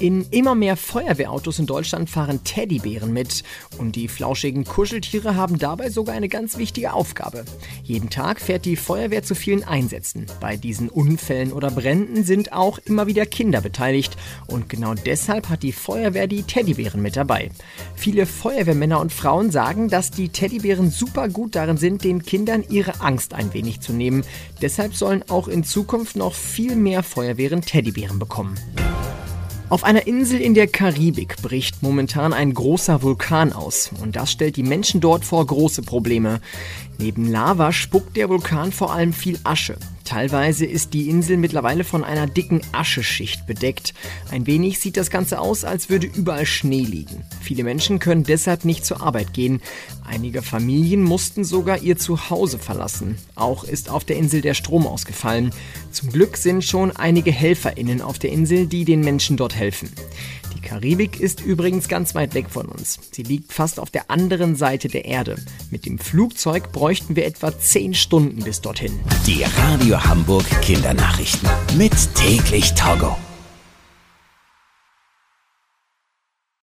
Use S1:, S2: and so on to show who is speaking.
S1: In immer mehr Feuerwehrautos in Deutschland fahren Teddybären mit. Und die flauschigen Kuscheltiere haben dabei sogar eine ganz wichtige Aufgabe. Jeden Tag fährt die Feuerwehr zu vielen Einsätzen. Bei diesen Unfällen oder Bränden sind auch immer wieder Kinder beteiligt. Und genau deshalb hat die Feuerwehr die Teddybären mit dabei. Viele Feuerwehrmänner und Frauen sagen, dass die Teddybären super gut darin sind, den Kindern ihre Angst ein wenig zu nehmen. Deshalb sollen auch in Zukunft noch viel mehr Feuerwehren Teddybären bekommen. Auf einer Insel in der Karibik bricht momentan ein großer Vulkan aus und das stellt die Menschen dort vor große Probleme. Neben Lava spuckt der Vulkan vor allem viel Asche. Teilweise ist die Insel mittlerweile von einer dicken Ascheschicht bedeckt. Ein wenig sieht das Ganze aus, als würde überall Schnee liegen. Viele Menschen können deshalb nicht zur Arbeit gehen. Einige Familien mussten sogar ihr Zuhause verlassen. Auch ist auf der Insel der Strom ausgefallen. Zum Glück sind schon einige HelferInnen auf der Insel, die den Menschen dort helfen. Die Karibik ist übrigens ganz weit weg von uns. Sie liegt fast auf der anderen Seite der Erde. Mit dem Flugzeug bräuchten wir etwa 10 Stunden bis dorthin.
S2: Die Radio Hamburg Kindernachrichten. Mit täglich Togo.